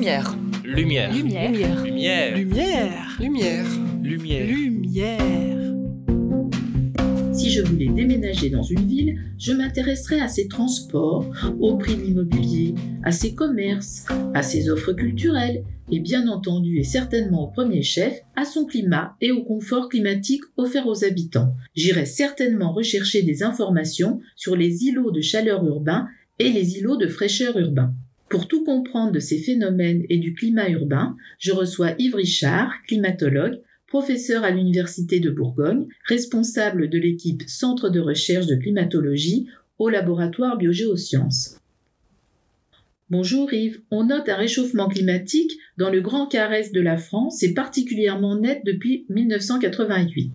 Lumière. Lumière. Lumière. Lumière. Lumière. Lumière. Lumière. Lumière. Lumière. Si je voulais déménager dans une ville, je m'intéresserais à ses transports, au prix de l'immobilier, à ses commerces, à ses offres culturelles et bien entendu et certainement au premier chef à son climat et au confort climatique offert aux habitants. J'irais certainement rechercher des informations sur les îlots de chaleur urbains et les îlots de fraîcheur urbains. Pour tout comprendre de ces phénomènes et du climat urbain, je reçois Yves Richard, climatologue, professeur à l'Université de Bourgogne, responsable de l'équipe Centre de recherche de climatologie au laboratoire Biogéosciences. Bonjour Yves, on note un réchauffement climatique dans le Grand Caresse de la France et particulièrement net depuis 1988.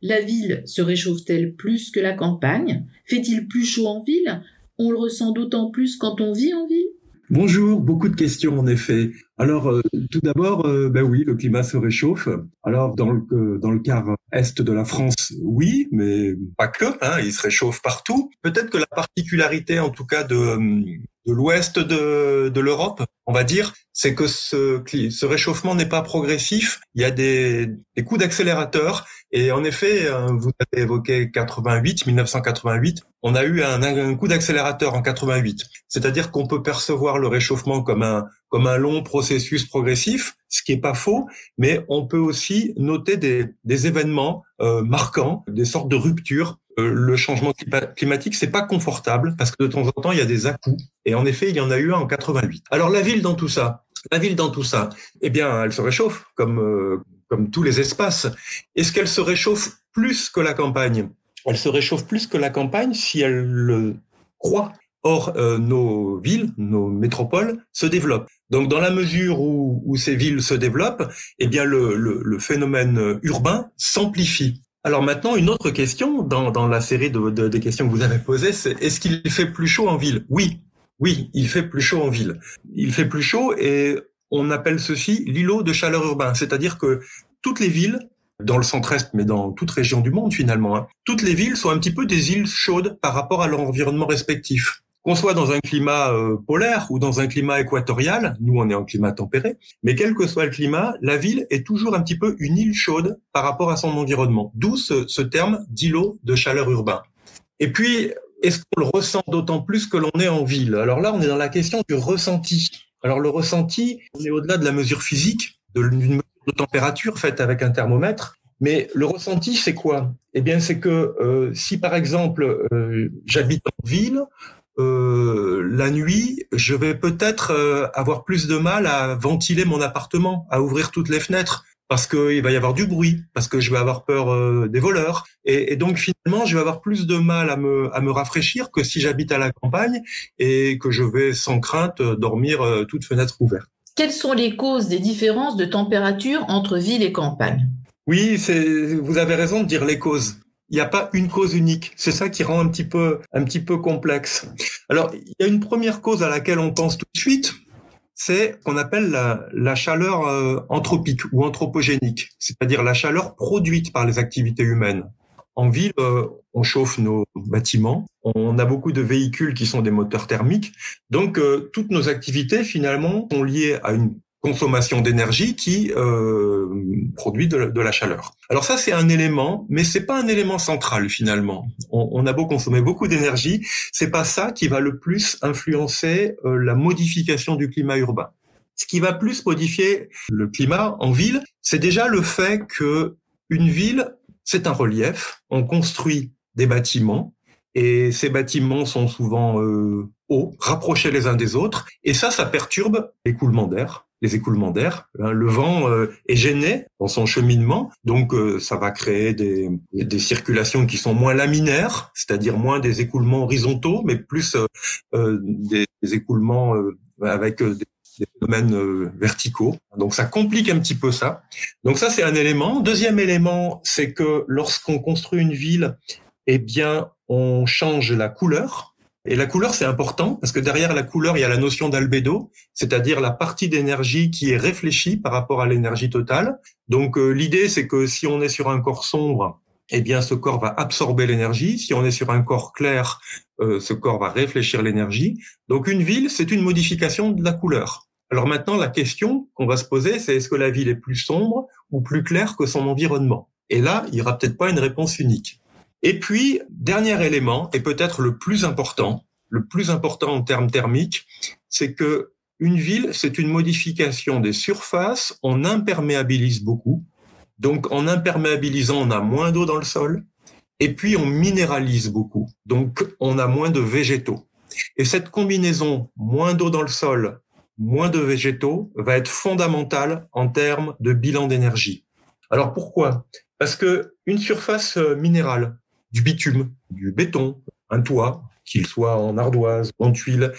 La ville se réchauffe-t-elle plus que la campagne? Fait-il plus chaud en ville? On le ressent d'autant plus quand on vit en ville? Bonjour, beaucoup de questions en effet. Alors euh, tout d'abord, euh, ben oui, le climat se réchauffe. Alors dans le euh, dans le quart est de la France, oui, mais pas que. Hein, il se réchauffe partout. Peut-être que la particularité, en tout cas de de l'ouest de, de l'Europe, on va dire, c'est que ce, ce réchauffement n'est pas progressif. Il y a des, des coups d'accélérateur. Et en effet, vous avez évoqué 88, 1988. On a eu un, coup d'accélérateur en 88. C'est-à-dire qu'on peut percevoir le réchauffement comme un, comme un long processus progressif, ce qui est pas faux, mais on peut aussi noter des, des événements euh, marquants, des sortes de ruptures. Euh, le changement climatique, c'est pas confortable parce que de temps en temps, il y a des à-coups. Et en effet, il y en a eu un en 88. Alors la ville dans tout ça, la ville dans tout ça, eh bien, elle se réchauffe comme euh, comme tous les espaces. Est-ce qu'elle se réchauffe plus que la campagne? Elle se réchauffe plus que la campagne si elle le croit. Or, euh, nos villes, nos métropoles se développent. Donc, dans la mesure où, où ces villes se développent, eh bien, le, le, le phénomène urbain s'amplifie. Alors maintenant, une autre question dans, dans la série de, de, des questions que vous avez posées, c'est est-ce qu'il fait plus chaud en ville? Oui, oui, il fait plus chaud en ville. Il fait plus chaud et on appelle ceci l'îlot de chaleur urbain, c'est-à-dire que toutes les villes dans le centre-est, mais dans toute région du monde finalement, hein, toutes les villes sont un petit peu des îles chaudes par rapport à leur environnement respectif qu'on soit dans un climat euh, polaire ou dans un climat équatorial, nous on est en climat tempéré, mais quel que soit le climat, la ville est toujours un petit peu une île chaude par rapport à son environnement. D'où ce, ce terme d'îlot de chaleur urbain. Et puis, est-ce qu'on le ressent d'autant plus que l'on est en ville? Alors là, on est dans la question du ressenti. Alors le ressenti, on est au-delà de la mesure physique, d'une mesure de température faite avec un thermomètre. Mais le ressenti, c'est quoi? Eh bien, c'est que euh, si par exemple euh, j'habite en ville, euh, la nuit, je vais peut-être euh, avoir plus de mal à ventiler mon appartement, à ouvrir toutes les fenêtres, parce qu'il va y avoir du bruit, parce que je vais avoir peur euh, des voleurs, et, et, donc finalement, je vais avoir plus de mal à me, à me rafraîchir que si j'habite à la campagne et que je vais sans crainte dormir toutes fenêtres ouvertes. Quelles sont les causes des différences de température entre ville et campagne Oui, vous avez raison de dire les causes il n'y a pas une cause unique. C'est ça qui rend un petit peu, un petit peu complexe. Alors, il y a une première cause à laquelle on pense tout de suite, c'est qu'on appelle la, la chaleur euh, anthropique ou anthropogénique, c'est-à-dire la chaleur produite par les activités humaines. En ville, euh, on chauffe nos bâtiments, on a beaucoup de véhicules qui sont des moteurs thermiques, donc euh, toutes nos activités finalement sont liées à une consommation d'énergie qui euh, produit de, la chaleur. Alors ça c'est un élément, mais c'est pas un élément central finalement. On, on a beau consommer beaucoup d'énergie, c'est pas ça qui va le plus influencer euh, la modification du climat urbain. Ce qui va plus modifier le climat en ville, c'est déjà le fait que une ville c'est un relief. On construit des bâtiments et ces bâtiments sont souvent euh, hauts, rapprochés les uns des autres, et ça, ça perturbe l'écoulement d'air les écoulements d'air. Hein, le vent euh, est gêné dans son cheminement, donc euh, ça va créer des, des, circulations qui sont moins laminaires, c'est-à-dire moins des écoulements horizontaux, mais plus euh, des, des, écoulements avec des, des phénomènes verticaux. Donc ça complique un petit peu ça. Donc ça c'est un élément. Deuxième élément, c'est que lorsqu'on construit une ville, eh bien on change la couleur et la couleur, c'est important parce que derrière la couleur, il y a la notion d'albédo, c'est-à-dire la partie d'énergie qui est réfléchie par rapport à l'énergie totale. Donc euh, l'idée, c'est que si on est sur un corps sombre, eh bien ce corps va absorber l'énergie. Si on est sur un corps clair, euh, ce corps va réfléchir l'énergie. Donc une ville, c'est une modification de la couleur. Alors maintenant, la question qu'on va se poser, c'est est-ce que la ville est plus sombre ou plus claire que son environnement? Et là, il n'y aura peut-être pas une réponse unique. Et puis, dernier élément, et peut-être le plus important, le plus important en termes thermiques, c'est que une ville, c'est une modification des surfaces, on imperméabilise beaucoup. Donc, en imperméabilisant, on a moins d'eau dans le sol. Et puis, on minéralise beaucoup. Donc, on a moins de végétaux. Et cette combinaison, moins d'eau dans le sol, moins de végétaux, va être fondamentale en termes de bilan d'énergie. Alors, pourquoi? Parce que une surface euh, minérale, du bitume, du béton, un toit, qu'il soit en ardoise, en tuile,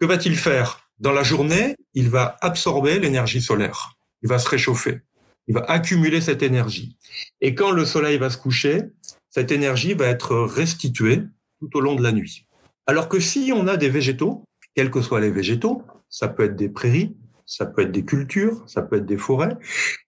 que va-t-il faire? Dans la journée, il va absorber l'énergie solaire. Il va se réchauffer. Il va accumuler cette énergie. Et quand le soleil va se coucher, cette énergie va être restituée tout au long de la nuit. Alors que si on a des végétaux, quels que soient les végétaux, ça peut être des prairies, ça peut être des cultures, ça peut être des forêts,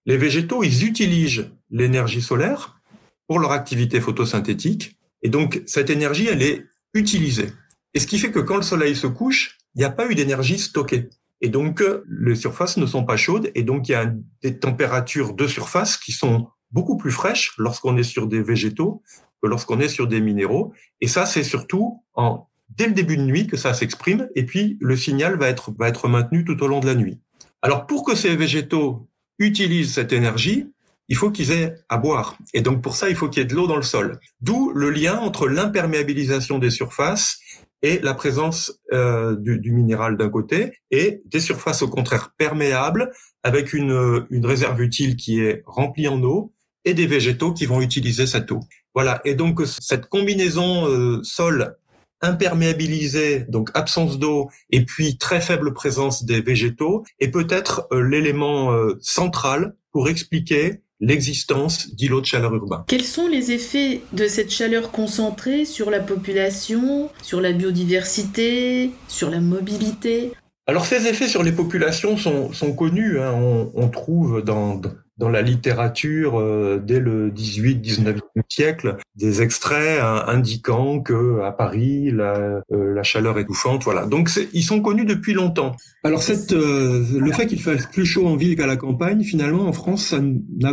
les végétaux, ils utilisent l'énergie solaire pour leur activité photosynthétique. Et donc, cette énergie, elle est utilisée. Et ce qui fait que quand le soleil se couche, il n'y a pas eu d'énergie stockée. Et donc, les surfaces ne sont pas chaudes et donc il y a des températures de surface qui sont beaucoup plus fraîches lorsqu'on est sur des végétaux que lorsqu'on est sur des minéraux. Et ça, c'est surtout en, dès le début de nuit que ça s'exprime et puis le signal va être, va être maintenu tout au long de la nuit. Alors, pour que ces végétaux utilisent cette énergie, il faut qu'ils aient à boire. Et donc, pour ça, il faut qu'il y ait de l'eau dans le sol. D'où le lien entre l'imperméabilisation des surfaces et la présence euh, du, minéral d'un côté et des surfaces au contraire perméables avec une, une réserve utile qui est remplie en eau et des végétaux qui vont utiliser cette eau. Voilà. Et donc cette combinaison euh, sol imperméabilisé, donc absence d'eau, et puis très faible présence des végétaux, est peut-être euh, l'élément euh, central pour expliquer l'existence d'îlots de chaleur urbains. Quels sont les effets de cette chaleur concentrée sur la population, sur la biodiversité, sur la mobilité? Alors ces effets sur les populations sont, sont connus. Hein. On, on, trouve dans, dans la littérature euh, dès le 18-19e siècle des extraits hein, indiquant que à Paris la, euh, la chaleur étouffante voilà donc ils sont connus depuis longtemps alors cette euh, le fait qu'il fasse plus chaud en ville qu'à la campagne finalement en France ça,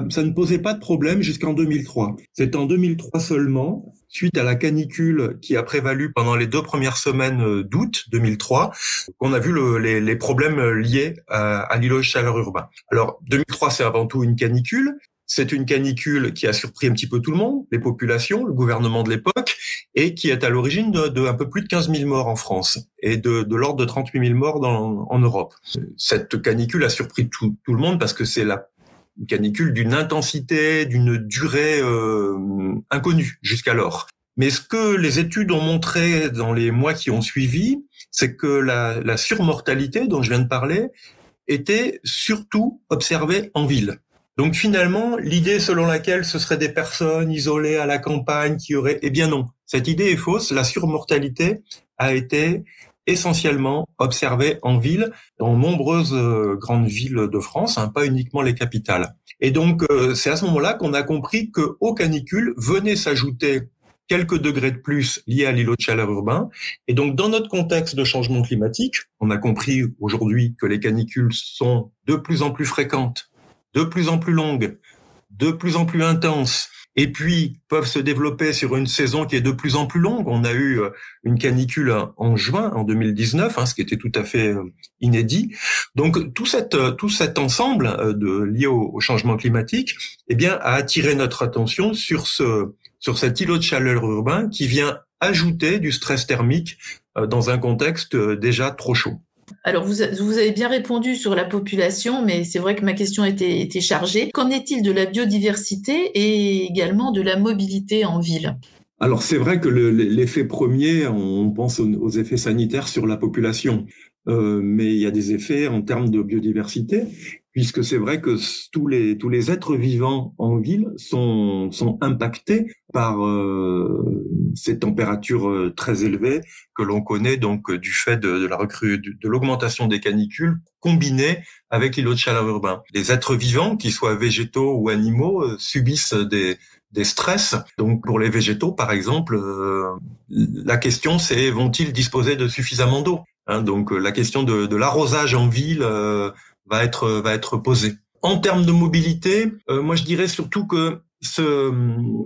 ça ne posait pas de problème jusqu'en 2003 c'est en 2003 seulement suite à la canicule qui a prévalu pendant les deux premières semaines d'août 2003, qu'on a vu le, les, problèmes liés à, à l'îlot chaleur urbain. Alors 2003, c'est avant tout une canicule. C'est une canicule qui a surpris un petit peu tout le monde, les populations, le gouvernement de l'époque, et qui est à l'origine de, de, un peu plus de 15 000 morts en France et de, l'ordre de 38 000 morts en Europe. Cette canicule a surpris tout, tout le monde parce que c'est la canicule d'une intensité, d'une durée euh, inconnue jusqu'alors. Mais ce que les études ont montré dans les mois qui ont suivi, c'est que la, la surmortalité dont je viens de parler était surtout observée en ville. Donc finalement, l'idée selon laquelle ce seraient des personnes isolées à la campagne qui auraient... Eh bien non, cette idée est fausse. La surmortalité a été essentiellement observée en ville, dans nombreuses euh, grandes villes de France, hein, pas uniquement les capitales. Et donc euh, c'est à ce moment-là qu'on a compris que aux canicules venaient s'ajouter quelques degrés de plus liés à l'îlot de chaleur urbain. Et donc, dans notre contexte de changement climatique, on a compris aujourd'hui que les canicules sont de plus en plus fréquentes de plus en plus longues, de plus en plus intenses, et puis peuvent se développer sur une saison qui est de plus en plus longue. On a eu euh, une canicule en juin en 2019, hein, ce qui était tout à fait euh, inédit. Donc tout, euh, tout cet ensemble de, lié au, changement climatique, eh bien, a attiré notre attention sur ce sur cet îlot de chaleur urbain qui vient ajouter du stress thermique dans un contexte déjà trop chaud. Alors, vous, avez bien répondu sur la population, mais c'est vrai que ma question était, était chargée. Qu'en est-il de la biodiversité et également de la mobilité en ville? Alors c'est vrai que l'effet premier, on pense aux effets sanitaires sur la population, euh, mais il y a des effets en termes de biodiversité puisque c'est vrai que tous les tous les êtres vivants en ville sont sont impactés par euh, ces températures euh, très élevées que l'on connaît donc du fait de, la recrue de, l'augmentation des canicules combinée avec l'îlot de chaleur urbain. Les êtres vivants, qu'ils soient végétaux ou animaux, euh, subissent des des stress. Donc pour les végétaux, par exemple, la question c'est vont-ils disposer de suffisamment d'eau Hein, donc la question de l'arrosage en ville va être va être posée. En termes de mobilité, moi je dirais surtout que ce,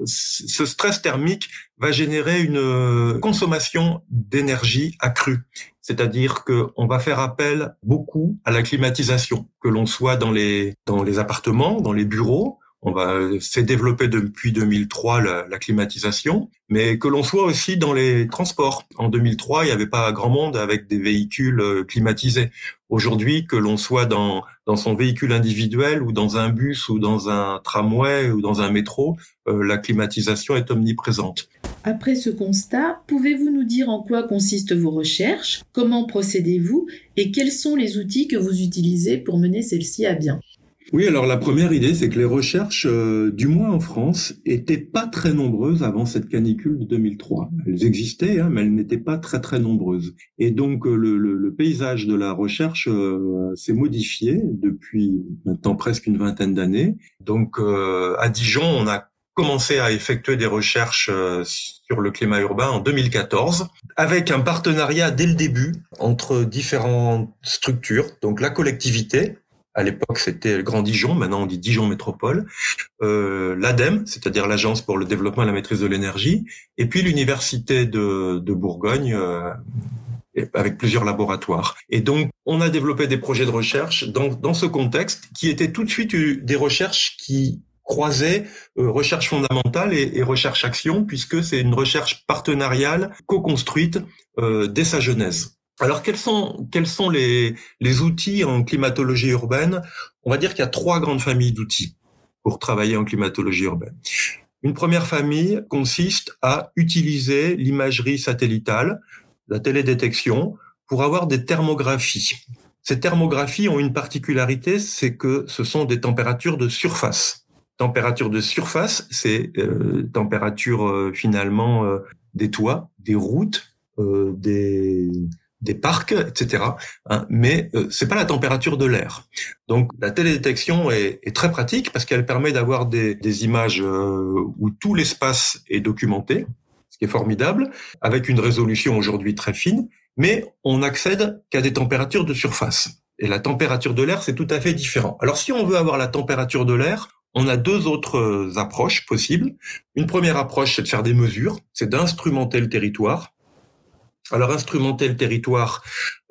ce, stress thermique va générer une consommation d'énergie accrue. C'est-à-dire qu'on va faire appel beaucoup à la climatisation, que l'on soit dans les, dans les appartements, dans les bureaux, on va s'est développé depuis 2003 la, la, climatisation, mais que l'on soit aussi dans les transports. En 2003, il n'y avait pas grand monde avec des véhicules euh, climatisés. Aujourd'hui, que l'on soit dans dans son véhicule individuel ou dans un bus ou dans un tramway ou dans un métro, euh, la climatisation est omniprésente. Après ce constat, pouvez-vous nous dire en quoi consistent vos recherches, comment procédez-vous et quels sont les outils que vous utilisez pour mener celles-ci à bien? Oui, alors la première idée, c'est que les recherches, euh, du moins en France, étaient pas très nombreuses avant cette canicule de 2003. Elles existaient, hein, mais elles n'étaient pas très très nombreuses. Et donc euh, le, le, le paysage de la recherche euh, s'est modifié depuis maintenant presque une vingtaine d'années. Donc à Dijon, on a commencé à effectuer des recherches sur le climat urbain en 2014, avec un partenariat dès le début entre différentes structures, donc la collectivité, à l'époque, c'était le Grand Dijon. Maintenant, on dit Dijon Métropole. Euh, L'ADEME, c'est-à-dire l'Agence pour le développement et la maîtrise de l'énergie, et puis l'Université de, de Bourgogne, euh, avec plusieurs laboratoires. Et donc, on a développé des projets de recherche dans, dans ce contexte qui étaient tout de suite des recherches qui croisaient euh, recherche fondamentale et, et recherche-action, puisque c'est une recherche partenariale co-construite euh, dès sa genèse. Alors quels sont quels sont les, les outils en climatologie urbaine? On va dire qu'il y a trois grandes familles d'outils pour travailler en climatologie urbaine. Une première famille consiste à utiliser l'imagerie satellitale, la télédétection, pour avoir des thermographies. Ces thermographies ont une particularité, c'est que ce sont des températures de surface. Température de surface, c'est euh, température euh, finalement euh, des toits, des routes, des des parcs, etc. Hein, mais euh, c'est pas la température de l'air. Donc la télédétection est, est très pratique parce qu'elle permet d'avoir des, images euh, où tout l'espace est documenté, ce qui est formidable, avec une résolution aujourd'hui très fine, mais on accède qu'à des températures de surface. Et la température de l'air, c'est tout à fait différent. Alors si on veut avoir la température de l'air, on a deux autres euh, approches possibles. Une première approche, c'est de faire des mesures, c'est d'instrumenter le territoire alors instrumenter le territoire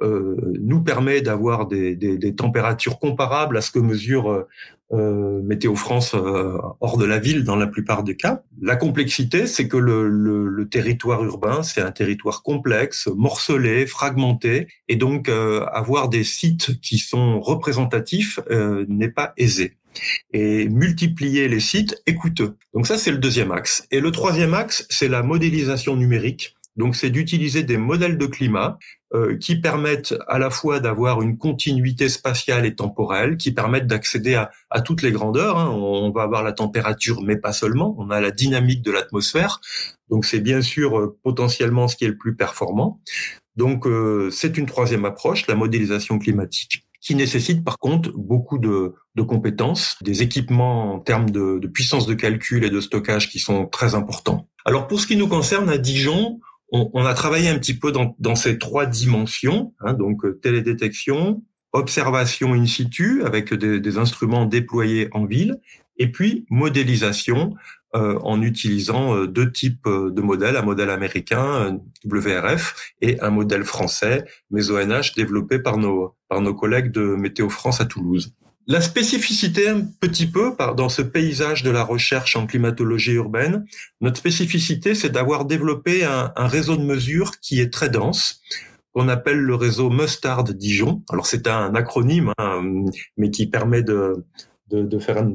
euh, nous permet d'avoir des, températures comparables à ce que mesure euh, euh, Météo France hors de la ville dans la plupart des cas. La complexité, c'est que le, territoire urbain, c'est un territoire complexe, morcelé, fragmenté, et donc avoir des sites qui sont représentatifs n'est pas aisé et multiplier les sites est coûteux. Donc ça, c'est le deuxième axe. Et le troisième axe, c'est la modélisation numérique donc, c'est d'utiliser des modèles de climat euh, qui permettent à la fois d'avoir une continuité spatiale et temporelle, qui permettent d'accéder à, toutes les grandeurs. Hein. On va avoir la température, mais pas seulement. On a la dynamique de l'atmosphère. Donc, c'est bien sûr euh, potentiellement ce qui est le plus performant. Donc, euh, c'est une troisième approche, la modélisation climatique qui nécessite par contre beaucoup de, compétences, des équipements en termes de, de, puissance de calcul et de stockage qui sont très importants. Alors pour ce qui nous concerne à Dijon, on, a travaillé un petit peu dans, ces trois dimensions, hein, donc euh, télédétection, observation in situ avec des, instruments déployés en ville, et puis modélisation euh, en utilisant euh, deux types de modèles, un modèle américain WRF et un modèle français MESONH développé par nos par nos collègues de Météo France à Toulouse. La spécificité un petit peu dans ce paysage de la recherche en climatologie urbaine, notre spécificité, c'est d'avoir développé un, réseau de mesures qui est très dense, qu'on appelle le réseau Mustard Dijon. Alors c'est un acronyme, hein, mais qui permet de, de, faire un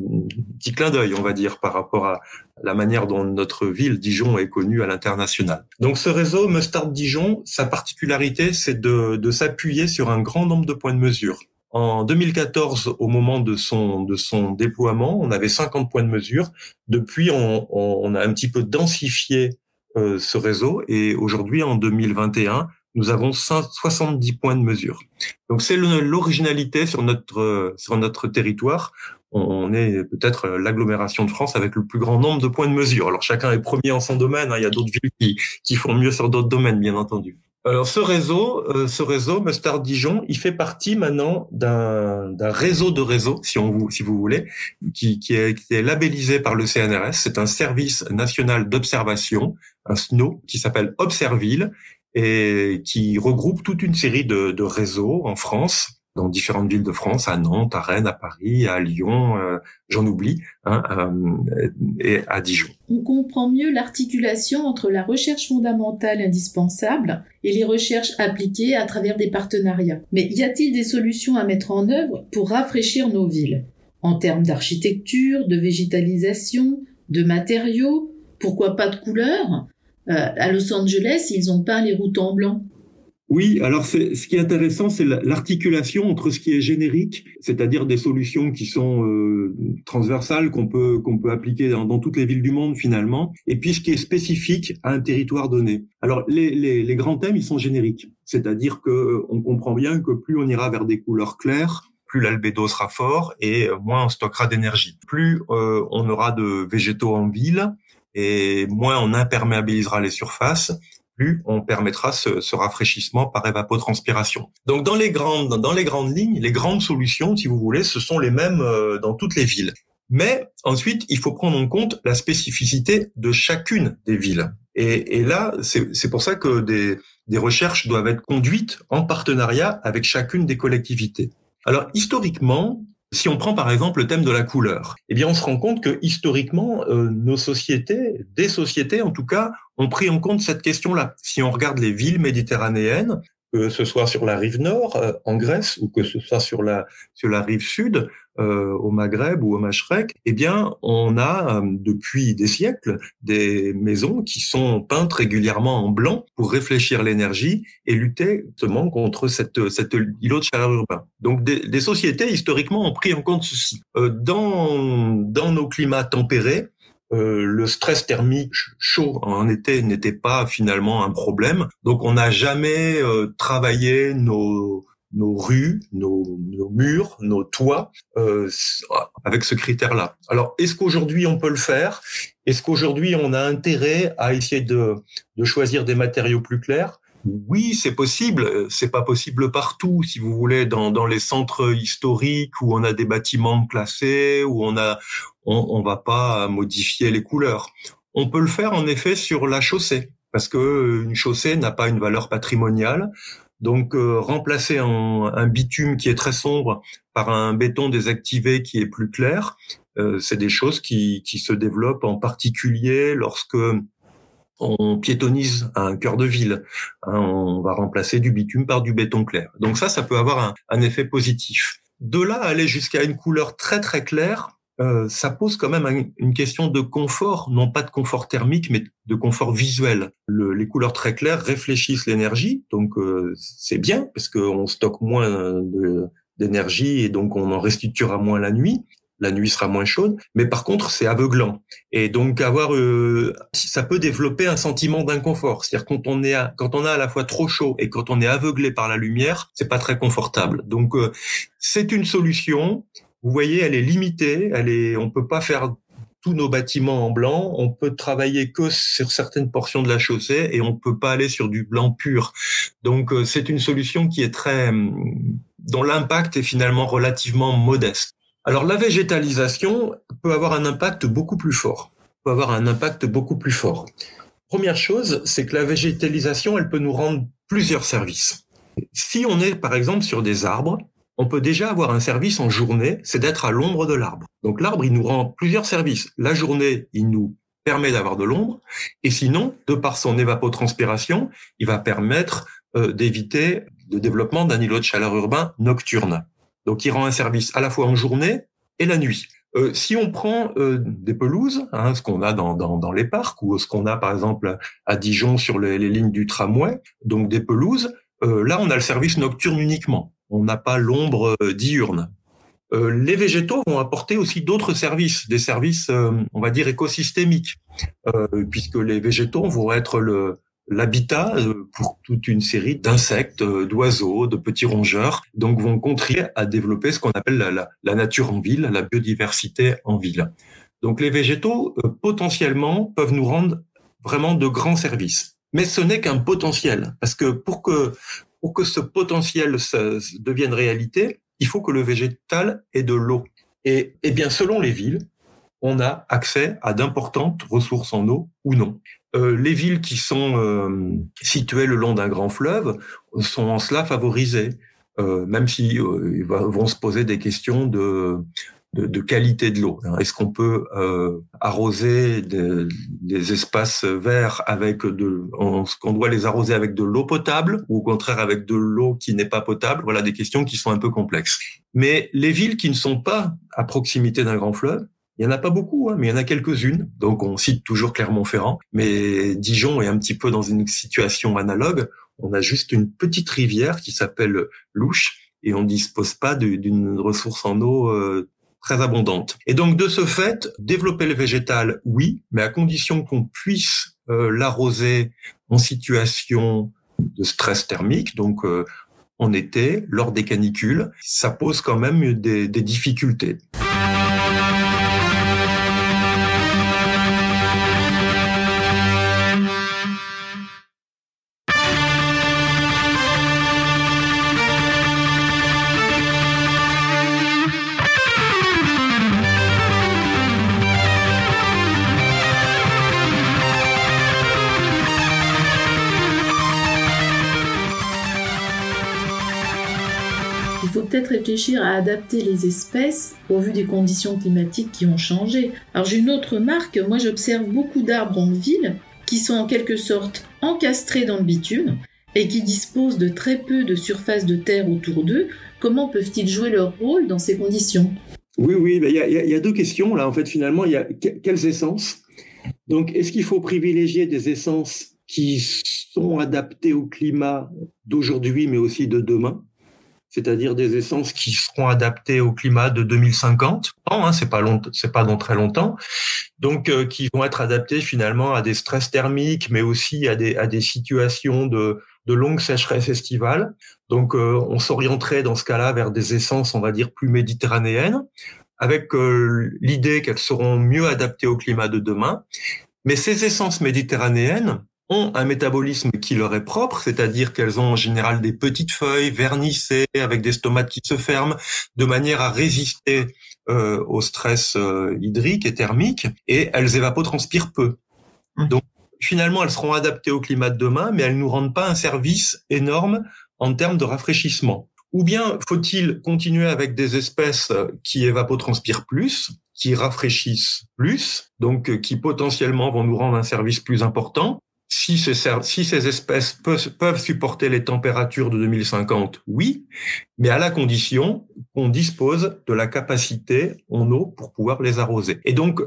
petit clin d'œil, on va dire, par rapport à la manière dont notre ville, Dijon, est connue à l'international. Donc ce réseau Mustard Dijon, sa particularité, c'est de, de s'appuyer sur un grand nombre de points de mesure. En 2014, au moment de son, de son déploiement, on avait 50 points de mesure. Depuis, on, on a un petit peu densifié euh, ce réseau et aujourd'hui, en 2021, nous avons 70 points de mesure. Donc c'est l'originalité sur notre sur notre territoire. On est peut-être l'agglomération de France avec le plus grand nombre de points de mesure. Alors chacun est premier en son domaine. Hein. Il y a d'autres villes qui, qui font mieux sur d'autres domaines, bien entendu. Alors ce réseau, euh, ce réseau Mustard Dijon, il fait partie maintenant d'un réseau de réseaux, si on vous, si vous voulez, qui, qui, est, qui est labellisé par le CNRS. C'est un service national d'observation, un SNO, qui s'appelle Observille et qui regroupe toute une série de, de réseaux en France dans différentes villes de France, à Nantes, à Rennes, à Paris, à Lyon, euh, j'en oublie, hein, euh, et à Dijon. On comprend mieux l'articulation entre la recherche fondamentale indispensable et les recherches appliquées à travers des partenariats. Mais y a-t-il des solutions à mettre en œuvre pour rafraîchir nos villes? En termes d'architecture, de végétalisation, de matériaux, pourquoi pas de couleurs? Euh, À Los Angeles, ils ont peint les routes en blanc. Oui, alors ce qui est intéressant, c'est l'articulation entre ce qui est générique, c'est-à-dire des solutions qui sont euh, transversales qu'on peut qu'on peut appliquer dans, toutes les villes du monde finalement, et puis ce qui est spécifique à un territoire donné. Alors les, les, les grands thèmes, ils sont génériques, c'est-à-dire que euh, on comprend bien que plus on ira vers des couleurs claires, plus l'albédo sera fort et moins on stockera d'énergie. Plus euh, on aura de végétaux en ville et moins on imperméabilisera les surfaces plus on permettra ce, rafraîchissement par évapotranspiration. Donc dans les grandes dans les grandes lignes, les grandes solutions, si vous voulez, ce sont les mêmes euh, dans toutes les villes. Mais ensuite, il faut prendre en compte la spécificité de chacune des villes. Et, et là, c'est pour ça que des, des recherches doivent être conduites en partenariat avec chacune des collectivités. Alors historiquement, si on prend par exemple le thème de la couleur, eh bien on se rend compte que historiquement euh, nos sociétés, des sociétés en tout cas, ont pris en compte cette question-là. Si on regarde les villes méditerranéennes, que ce soit sur la rive nord euh, en Grèce ou que ce soit sur la sur la rive sud euh, au Maghreb ou au Machrek, eh bien on a euh, depuis des siècles des maisons qui sont peintes régulièrement en blanc pour réfléchir l'énergie et lutter justement contre cette cette îlot de chaleur urbain. Donc des, des, sociétés historiquement ont pris en compte ceci. Euh, dans dans nos climats tempérés, euh, le stress thermique chaud en été n'était pas finalement un problème. Donc on n'a jamais euh, travaillé nos, nos rues, nos, nos, murs, nos toits euh, avec ce critère-là. Alors est-ce qu'aujourd'hui on peut le faire? Est-ce qu'aujourd'hui on a intérêt à essayer de, de choisir des matériaux plus clairs? Oui, c'est possible. C'est pas possible partout, si vous voulez, dans, dans les centres historiques où on a des bâtiments classés, où on a, on, on va pas modifier les couleurs. On peut le faire en effet sur la chaussée, parce que euh, une chaussée n'a pas une valeur patrimoniale. Donc euh, remplacer un, un, bitume qui est très sombre par un béton désactivé qui est plus clair, euh, c'est des choses qui, qui se développent en particulier lorsque on piétonise un cœur de ville. Hein, on va remplacer du bitume par du béton clair. Donc ça, ça peut avoir un, effet positif. De là aller jusqu'à une couleur très très claire, euh, ça pose quand même une question de confort, non pas de confort thermique, mais de confort visuel. les couleurs très claires réfléchissent l'énergie, donc euh, c'est bien parce qu'on stocke moins d'énergie et donc on en restituera moins la nuit la nuit sera moins chaude, mais par contre c'est aveuglant. Et donc avoir, euh, ça peut développer un sentiment d'inconfort. C'est-à-dire quand on est, à, quand on a à la fois trop chaud et quand on est aveuglé par la lumière, c'est pas très confortable. Donc euh, c'est une solution. Vous voyez, elle est limitée. Elle est, on peut pas faire tous nos bâtiments en blanc. On peut travailler que sur certaines portions de la chaussée et on peut pas aller sur du blanc pur. Donc euh, c'est une solution qui est très, dont l'impact est finalement relativement modeste. Alors la végétalisation peut avoir un impact beaucoup plus fort. Peut avoir un impact beaucoup plus fort. Première chose, c'est que la végétalisation, elle peut nous rendre plusieurs services. Si on est par exemple sur des arbres, on peut déjà avoir un service en journée, c'est d'être à l'ombre de l'arbre. Donc l'arbre, il nous rend plusieurs services. La journée, il nous permet d'avoir de l'ombre, et sinon, de par son évapotranspiration, il va permettre euh, d'éviter le développement d'un îlot de chaleur urbain nocturne. Donc, il rend un service à la fois en journée et la nuit. Euh, si on prend euh, des pelouses, hein, ce qu'on a dans, dans, dans, les parcs ou ce qu'on a par exemple à Dijon sur les, lignes du tramway, donc des pelouses, là on a le service nocturne uniquement. On n'a pas l'ombre euh, diurne. Euh, les végétaux vont apporter aussi d'autres services, des services, on va dire écosystémiques, puisque les végétaux vont être le, l'habitat euh, pour toute une série d'insectes, euh, d'oiseaux, de petits rongeurs, donc vont contribuer à développer ce qu'on appelle la, nature en ville, la biodiversité en ville. Donc les végétaux, euh, potentiellement, peuvent nous rendre vraiment de grands services. mais ce n'est qu'un potentiel. Parce que pour que, pour que ce potentiel devienne réalité, il faut que le végétal ait de l'eau. Et, et bien, selon les villes, on a accès à d'importantes ressources en eau ou non. Euh, les villes qui sont euh, situées le long d'un grand fleuve sont en cela favorisées, euh, même si vont se poser des questions de, de, de qualité de l'eau. Est-ce qu'on peut euh, arroser des, des, espaces verts avec de, est-ce qu'on doit les arroser avec de l'eau potable ou au contraire avec de l'eau qui n'est pas potable? Voilà des questions qui sont un peu complexes. Mais les villes qui ne sont pas à proximité d'un grand fleuve, il y en a pas beaucoup, hein, mais il y en a quelques-unes. Donc on cite toujours Clermont-Ferrand, mais Dijon est un petit peu dans une situation analogue. On a juste une petite rivière qui s'appelle Louche et on dispose pas d'une ressource en eau euh, très abondante. Et donc de ce fait, développer le végétal, oui, mais à condition qu'on puisse euh, l'arroser en situation de stress thermique, donc euh, en été, lors des canicules, ça pose quand même des, des difficultés. À adapter les espèces au vu des conditions climatiques qui ont changé. Alors j'ai une autre remarque, moi j'observe beaucoup d'arbres en ville qui sont en quelque sorte encastrés dans le bitume et qui disposent de très peu de surface de terre autour d'eux. Comment peuvent-ils jouer leur rôle dans ces conditions? Oui, oui, il y, a deux questions là. En fait, finalement, il y a quelles essences? Donc, est-ce qu'il faut privilégier des essences qui sont adaptées au climat d'aujourd'hui, mais aussi de demain? C'est-à-dire des essences qui seront adaptées au climat de 2050. Hein, c'est pas long, c'est pas dans très longtemps. Donc, euh, qui vont être adaptées finalement à des stress thermiques, mais aussi à des à des situations de de longue sécheresse estivale. Donc, euh, on s'orienterait dans ce cas-là vers des essences, on va dire, plus méditerranéennes, avec euh, l'idée qu'elles seront mieux adaptées au climat de demain. Mais ces essences méditerranéennes, ont un métabolisme qui leur est propre, c'est-à-dire qu'elles ont en général des petites feuilles vernissées avec des stomates qui se ferment de manière à résister euh, au stress euh, hydrique et thermique et elles évapotranspirent peu. Mmh. Donc finalement, elles seront adaptées au climat de demain, mais elles nous rendent pas un service énorme en termes de rafraîchissement. Ou bien faut-il continuer avec des espèces qui évapotranspirent plus, qui rafraîchissent plus, donc euh, qui potentiellement vont nous rendre un service plus important, si ces, espèces peuvent, supporter les températures de 2050, oui, mais à la condition qu'on dispose de la capacité en eau pour pouvoir les arroser. Et donc,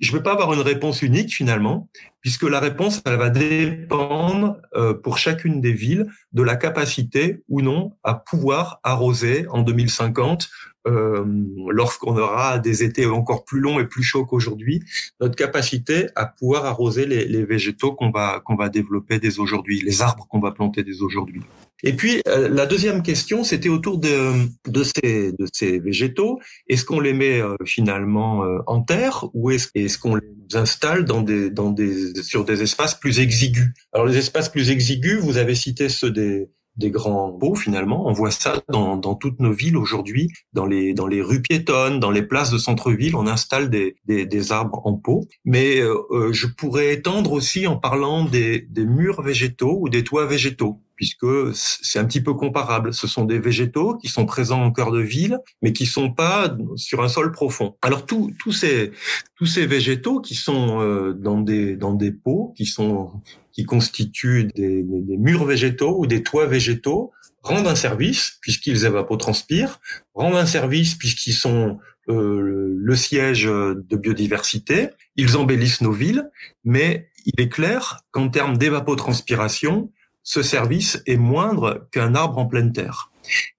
je ne vais pas avoir une réponse unique finalement, puisque la réponse, elle va dépendre euh, pour chacune des villes de la capacité ou non à pouvoir arroser en 2050 euh, lorsqu'on aura des étés encore plus longs et plus chauds qu'aujourd'hui, notre capacité à pouvoir arroser les, les végétaux qu'on va qu'on va développer dès aujourd'hui, les arbres qu'on va planter dès aujourd'hui. Et puis euh, la deuxième question, c'était autour de, de, ces, de ces végétaux. Est-ce qu'on les met euh, finalement en terre ou est-ce est qu'on les installe dans des, dans des, sur des espaces plus exigus? Alors les espaces plus exigus, vous avez cité ceux des, des grands pots finalement. On voit ça dans, dans toutes nos villes aujourd'hui, dans les, dans les rues piétonnes, dans les places de centre-ville, on installe des, des, des, arbres en pot. Mais euh, euh, je pourrais étendre aussi en parlant des, des murs végétaux ou des toits végétaux puisque c'est un petit peu comparable. Ce sont des végétaux qui sont présents en cœur de ville, mais qui sont pas sur un sol profond. Alors tous tous ces tous ces végétaux qui sont euh, dans des dans des pots, qui sont qui constituent des, murs végétaux ou des toits végétaux rendent un service puisqu'ils évapotranspirent, rendent un service puisqu'ils sont euh, le siège de biodiversité, ils embellissent nos villes, mais il est clair qu'en termes d'évapotranspiration, ce service est moindre qu'un arbre en pleine terre.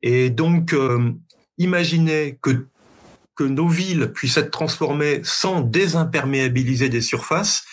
Et donc, euh, imaginez que que nos villes puissent être transformées sans désimperméabiliser des surfaces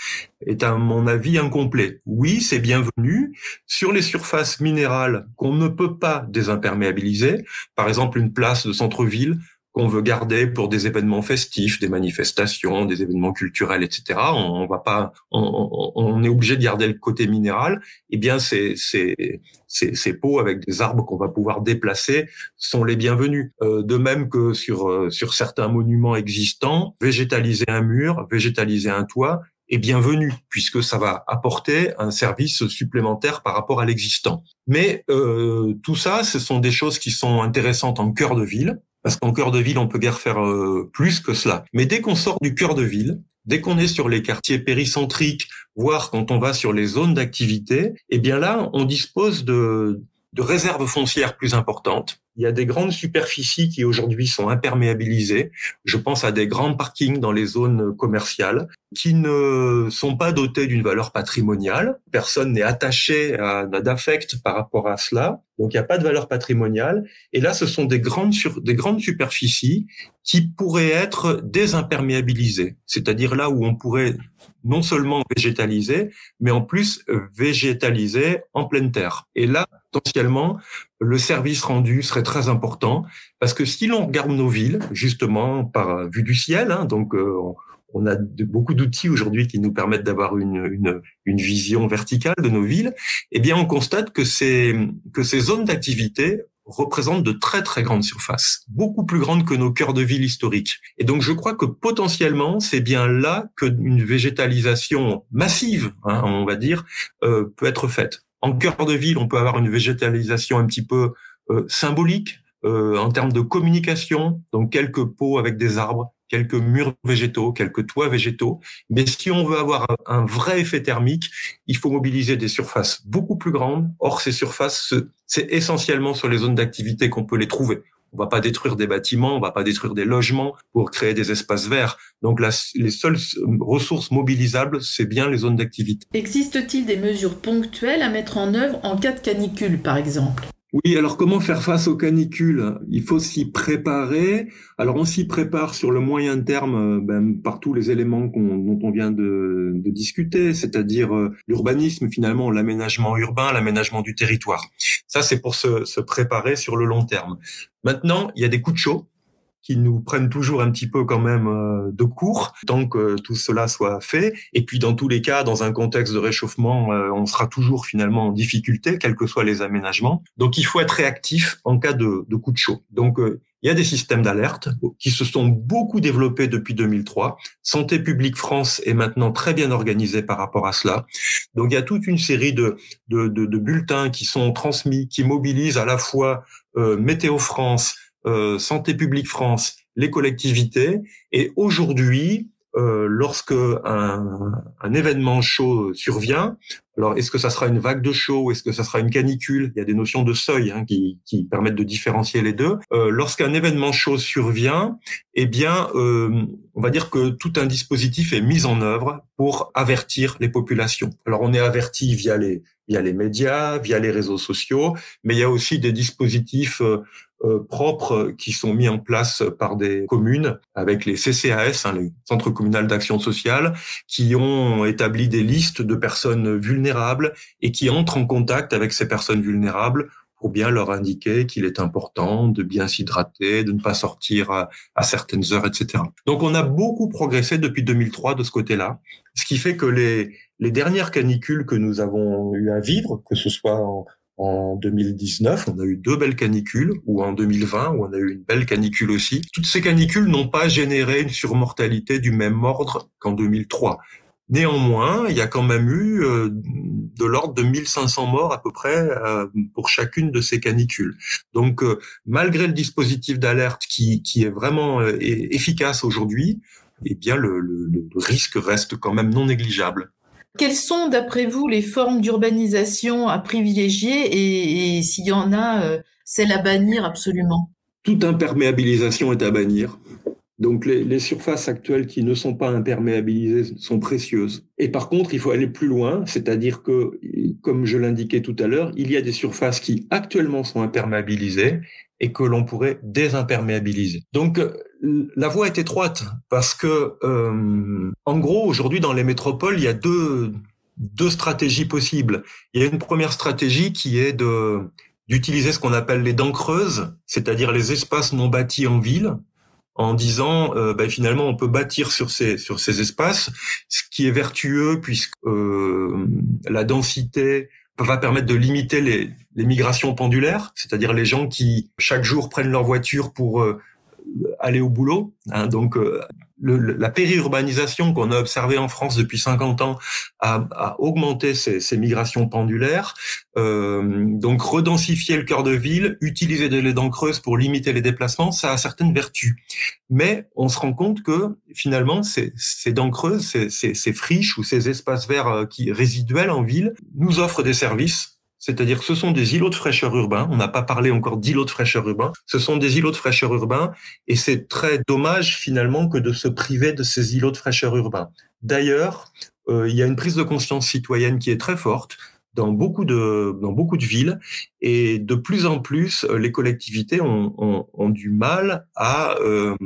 est à mon avis incomplet. Oui, c'est bienvenu sur les surfaces minérales qu'on ne peut pas désimperméabiliser, par exemple une place de centre-ville qu'on veut garder pour des événements festifs, des manifestations, des événements culturels, etc. On, va pas, on, est obligé de garder le côté minéral. Eh bien, ces, ces, ces, ces pots avec des arbres qu'on va pouvoir déplacer sont les bienvenus. Euh, de même que sur euh, sur certains monuments existants, végétaliser un mur, végétaliser un toit est bienvenu puisque ça va apporter un service supplémentaire par rapport à l'existant. Mais euh, tout ça, ce sont des choses qui sont intéressantes en cœur de ville parce qu'en cœur de ville, on peut guère faire euh, plus que cela. Mais dès qu'on sort du cœur de ville, dès qu'on est sur les quartiers péricentriques, voire quand on va sur les zones d'activité, eh bien là, on dispose de, de réserves foncières plus importantes. Il y a des grandes superficies qui aujourd'hui sont imperméabilisées. Je pense à des grands parkings dans les zones commerciales qui ne sont pas dotés d'une valeur patrimoniale. Personne n'est attaché à d'affect par rapport à cela. Donc il n'y a pas de valeur patrimoniale. Et là, ce sont des grandes, sur, des grandes superficies qui pourraient être désimperméabilisées. C'est-à-dire là où on pourrait non seulement végétaliser, mais en plus végétaliser en pleine terre. Et là, potentiellement, le service rendu serait très important parce que si l'on regarde nos villes, justement par vue du ciel, hein, donc euh, on a beaucoup d'outils aujourd'hui qui nous permettent d'avoir une, une, une, vision verticale de nos villes, eh bien on constate que ces, que ces zones d'activité représentent de très très grandes surfaces, beaucoup plus grandes que nos cœurs de ville historiques. Et donc je crois que potentiellement c'est bien là qu'une végétalisation massive, hein, on va dire, euh, peut être faite. En cœur de ville, on peut avoir une végétalisation un petit peu euh, symbolique euh, en termes de communication, donc quelques pots avec des arbres, quelques murs végétaux, quelques toits végétaux. Mais si on veut avoir un, vrai effet thermique, il faut mobiliser des surfaces beaucoup plus grandes. Or, ces surfaces, c'est essentiellement sur les zones d'activité qu'on peut les trouver. On va pas détruire des bâtiments, on va pas détruire des logements pour créer des espaces verts. Donc les seules ressources mobilisables, c'est bien les zones d'activité. Existe-t-il des mesures ponctuelles à mettre en œuvre en cas de canicule, par exemple? Oui, alors comment faire face aux canicules? Il faut s'y préparer. Alors on s'y prépare sur le moyen terme euh, ben, par tous les éléments dont on vient de, discuter, c'est-à-dire euh, l'urbanisme finalement, l'aménagement urbain, l'aménagement du territoire. Ça c'est pour se, se préparer sur le long terme. Maintenant, il y a des coups de chaud qui nous prennent toujours un petit peu quand même euh, de court tant que tout cela soit fait. Et puis dans tous les cas, dans un contexte de réchauffement, euh, on sera toujours finalement en difficulté, quels que soient les aménagements. Donc il faut être réactif en cas de, de coup de chaud. Donc euh, il y a des systèmes d'alerte qui se sont beaucoup développés depuis 2003. Santé publique France est maintenant très bien organisée par rapport à cela. Donc il y a toute une série de, de, de, de bulletins qui sont transmis, qui mobilisent à la fois Météo France, euh, Santé publique France, les collectivités. Et aujourd'hui, euh, lorsque un, un, événement chaud survient, alors est-ce que ça sera une vague de chaud, est-ce que ça sera une canicule? Il y a des notions de seuil hein, qui, qui, permettent de différencier les deux. Euh, lorsqu'un événement chaud survient, eh bien, euh, on va dire que tout un dispositif est mis en œuvre pour avertir les populations. Alors on est averti via les via les médias, via les réseaux sociaux, mais il y a aussi des dispositifs euh, euh, propres qui sont mis en place par des communes avec les CCAS, hein, les centres communaux d'action sociale, qui ont établi des listes de personnes vulnérables et qui entrent en contact avec ces personnes vulnérables pour bien leur indiquer qu'il est important de bien s'hydrater, de ne pas sortir à, certaines heures, etc. Donc on a beaucoup progressé depuis 2003 de ce côté-là, ce qui fait que les, les dernières canicules que nous avons eu à vivre, que ce soit en, en 2019, on a eu deux belles canicules, ou en 2020, où on a eu une belle canicule aussi. Toutes ces canicules n'ont pas généré une surmortalité du même ordre qu'en 2003. Néanmoins, il y a quand même eu euh, de l'ordre de 1500 morts à peu près euh, pour chacune de ces canicules. Donc, euh, malgré le dispositif d'alerte qui, qui est vraiment efficace aujourd'hui, eh bien, le, le, le risque reste quand même non négligeable. Quelles sont, d'après vous, les formes d'urbanisation à privilégier et, s'il y en a, euh, celles à bannir absolument? Toute imperméabilisation est à bannir. Donc les, surfaces actuelles qui ne sont pas imperméabilisées sont précieuses. Et par contre, il faut aller plus loin, c'est-à-dire que, comme je l'indiquais tout à l'heure, il y a des surfaces qui actuellement sont imperméabilisées et que l'on pourrait désimperméabiliser. Donc la voie est étroite parce que, euh, en gros, aujourd'hui dans les métropoles, il y a deux, deux stratégies possibles. Il y a une première stratégie qui est de d'utiliser ce qu'on appelle les dents creuses, c'est-à-dire les espaces non bâtis en ville, en disant euh, ben, finalement on peut bâtir sur ces sur ces espaces, ce qui est vertueux puisque euh, la densité va permettre de limiter les, les migrations pendulaires, c'est-à-dire les gens qui chaque jour prennent leur voiture pour euh, aller au boulot. Hein, donc euh, le, la périurbanisation qu'on a observée en France depuis 50 ans a, a augmenté ces, ces, migrations pendulaires. Euh, donc redensifier le cœur de ville, utiliser des dents creuses pour limiter les déplacements, ça a certaines vertus. Mais on se rend compte que finalement ces, ces dents creuses, ces, ces, ces, friches ou ces espaces verts euh, qui résiduels en ville nous offrent des services c'est-à-dire que ce sont des îlots de fraîcheur urbains. On n'a pas parlé encore d'îlots de fraîcheur urbains. Ce sont des îlots de fraîcheur urbains et c'est très dommage finalement que de se priver de ces îlots de fraîcheur urbains. D'ailleurs, euh, il y a une prise de conscience citoyenne qui est très forte dans beaucoup de dans beaucoup de villes et de plus en plus euh, les collectivités ont, ont, ont du mal à euh,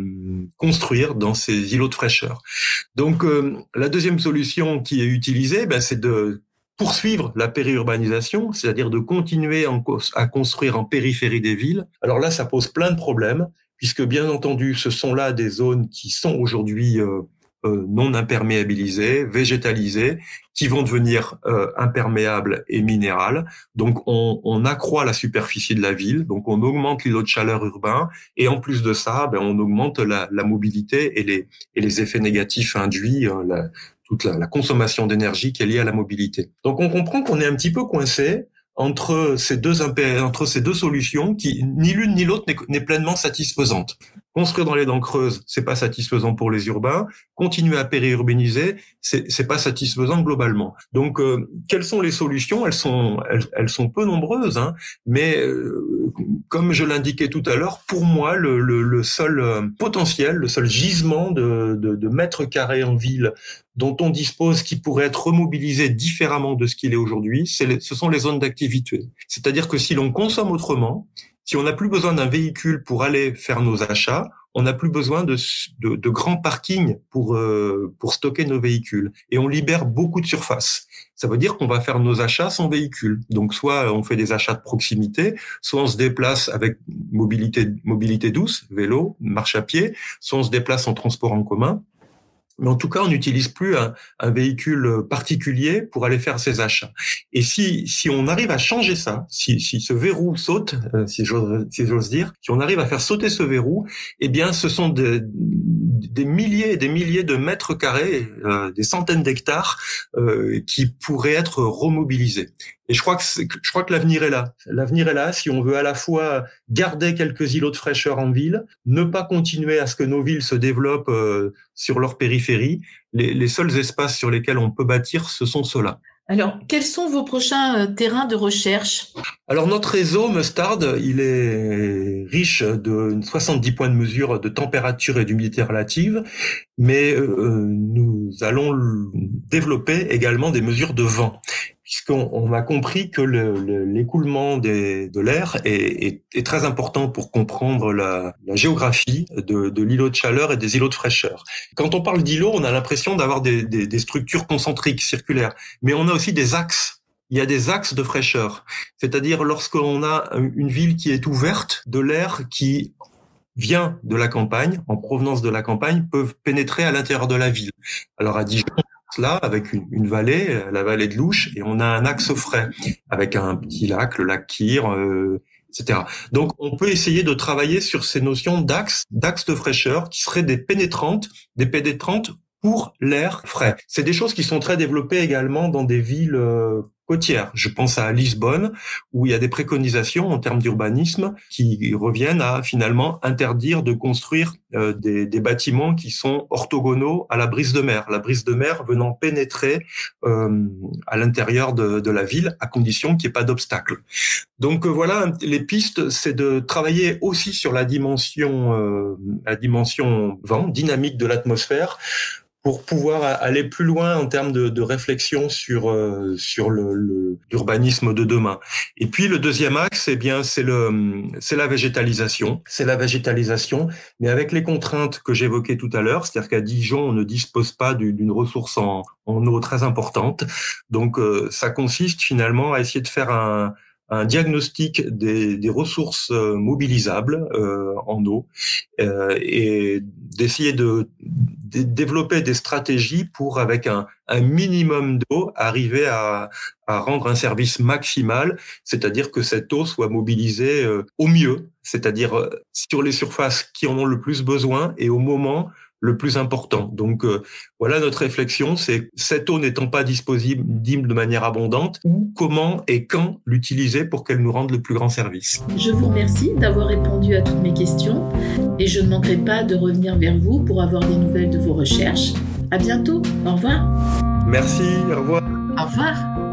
construire dans ces îlots de fraîcheur. Donc euh, la deuxième solution qui est utilisée, ben, c'est de poursuivre la périurbanisation, c'est-à-dire de continuer à construire en périphérie des villes. Alors là, ça pose plein de problèmes, puisque bien entendu, ce sont là des zones qui sont aujourd'hui euh, euh, non imperméabilisées, végétalisées, qui vont devenir euh, imperméables et minérales. Donc on, accroît la superficie de la ville, donc on augmente l'îlot de chaleur urbain, et en plus de ça, ben, on augmente la, mobilité et les, et les effets négatifs induits, toute la, consommation d'énergie qui est liée à la mobilité. Donc on comprend qu'on est un petit peu coincé entre ces deux entre ces deux solutions qui ni l'une ni l'autre n'est pleinement satisfaisante. Construire dans les dents creuses, c'est pas satisfaisant pour les urbains. Continuer à périurbaniser, c'est c'est pas satisfaisant globalement. Donc, euh, quelles sont les solutions? Elles sont elles, elles, sont peu nombreuses, hein, mais euh, comme je l'indiquais tout à l'heure, pour moi, le, le, le seul euh, potentiel, le seul gisement de, de, de mètres carrés en ville dont on dispose qui pourrait être remobilisé différemment de ce qu'il est aujourd'hui, ce sont les zones d'activité. C'est-à-dire que si l'on consomme autrement, si on n'a plus besoin d'un véhicule pour aller faire nos achats, on n'a plus besoin de, de, de, grands parkings pour, euh, pour stocker nos véhicules. Et on libère beaucoup de surface. Ça veut dire qu'on va faire nos achats sans véhicule. Donc soit on fait des achats de proximité, soit on se déplace avec mobilité, mobilité douce, vélo, marche à pied, soit on se déplace en transport en commun mais en tout cas, on n'utilise plus un, un, véhicule particulier pour aller faire ses achats. Et si, si on arrive à changer ça, si, si ce verrou saute, euh, si j'ose si dire, si on arrive à faire sauter ce verrou, eh bien, ce sont des, des milliers et des milliers de mètres carrés, euh, des centaines d'hectares euh, qui pourraient être remobilisés. Et je crois que je crois que l'avenir est là. L'avenir est là si on veut à la fois garder quelques îlots de fraîcheur en ville, ne pas continuer à ce que nos villes se développent euh, sur leur périphérie. Les, les seuls espaces sur lesquels on peut bâtir, ce sont ceux-là. Alors, quels sont vos prochains euh, terrains de recherche? Alors, notre réseau Mustard, il est riche de 70 points de mesure de température et d'humidité relative, mais euh, nous allons développer également des mesures de vent puisqu'on on a compris que l'écoulement le, de l'air est, est, est, très important pour comprendre la, la géographie de, de l'îlot de chaleur et des îlots de fraîcheur. Quand on parle d'îlots, on a l'impression d'avoir des, des, des structures concentriques, circulaires, mais on a aussi des axes il y a des axes de fraîcheur. C'est-à-dire lorsqu'on a une ville qui est ouverte, de l'air qui vient de la campagne, en provenance de la campagne, peuvent pénétrer à l'intérieur de la ville. Alors à Dijon, là avec une, vallée, euh, la vallée de Louche, et on a un axe frais avec un petit lac, le lac Kyr, euh, etc. Donc on peut essayer de travailler sur ces notions d'axe, d'axe de fraîcheur qui seraient des pénétrantes, des pénétrantes pour l'air frais. C'est des choses qui sont très développées également dans des villes Je pense à Lisbonne, où il y a des préconisations en termes d'urbanisme qui reviennent à finalement interdire de construire euh, des, bâtiments qui sont orthogonaux à la brise de mer. La brise de mer venant pénétrer euh, à l'intérieur de, la ville à condition qu'il n'y ait pas d'obstacle. Donc euh, voilà, les pistes, c'est de travailler aussi sur la dimension, la dimension vent, dynamique de l'atmosphère, pour pouvoir aller plus loin en termes de, réflexion sur euh, sur le l'urbanisme de demain. Et puis le deuxième axe, eh bien c'est le c'est la végétalisation, c'est la végétalisation, mais avec les contraintes que j'évoquais tout à l'heure, c'est-à-dire qu'à Dijon on ne dispose pas d'une ressource en, en eau très importante, donc euh, ça consiste finalement à essayer de faire un un diagnostic des, des ressources euh, mobilisables euh, en eau euh, et d'essayer de, de, développer des stratégies pour, avec un, un minimum d'eau, arriver à, à, rendre un service maximal, c'est-à-dire que cette eau soit mobilisée euh, au mieux, c'est-à-dire euh, sur les surfaces qui en ont le plus besoin et au moment le plus important. Donc euh, voilà notre réflexion, c'est cette eau n'étant pas disponible de manière abondante, comment et quand l'utiliser pour qu'elle nous rende le plus grand service? Je vous remercie d'avoir répondu à toutes mes questions et je ne manquerai pas de revenir vers vous pour avoir des nouvelles de vos recherches. À bientôt. Au revoir. Merci. Au revoir. Au revoir.